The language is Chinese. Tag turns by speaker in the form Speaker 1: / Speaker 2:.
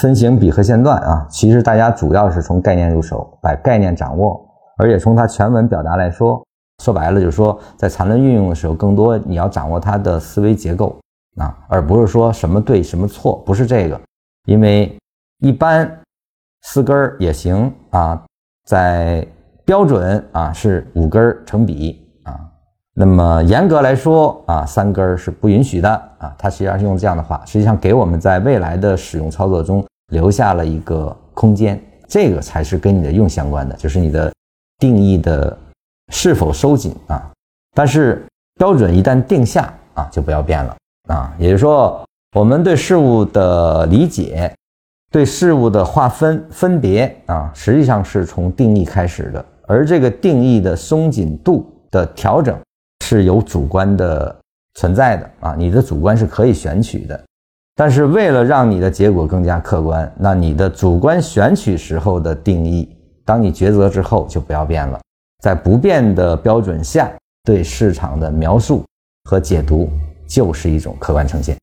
Speaker 1: 分形笔和线段啊，其实大家主要是从概念入手，把概念掌握，而且从它全文表达来说，说白了就是说，在缠论运用的时候，更多你要掌握它的思维结构啊，而不是说什么对什么错，不是这个，因为一般四根儿也行啊，在标准啊是五根儿成比。那么严格来说啊，三根儿是不允许的啊。它实际上是用这样的话，实际上给我们在未来的使用操作中留下了一个空间，这个才是跟你的用相关的，就是你的定义的是否收紧啊。但是标准一旦定下啊，就不要变了啊。也就是说，我们对事物的理解、对事物的划分、分别啊，实际上是从定义开始的，而这个定义的松紧度的调整。是有主观的存在的啊，你的主观是可以选取的，但是为了让你的结果更加客观，那你的主观选取时候的定义，当你抉择之后就不要变了，在不变的标准下对市场的描述和解读就是一种客观呈现。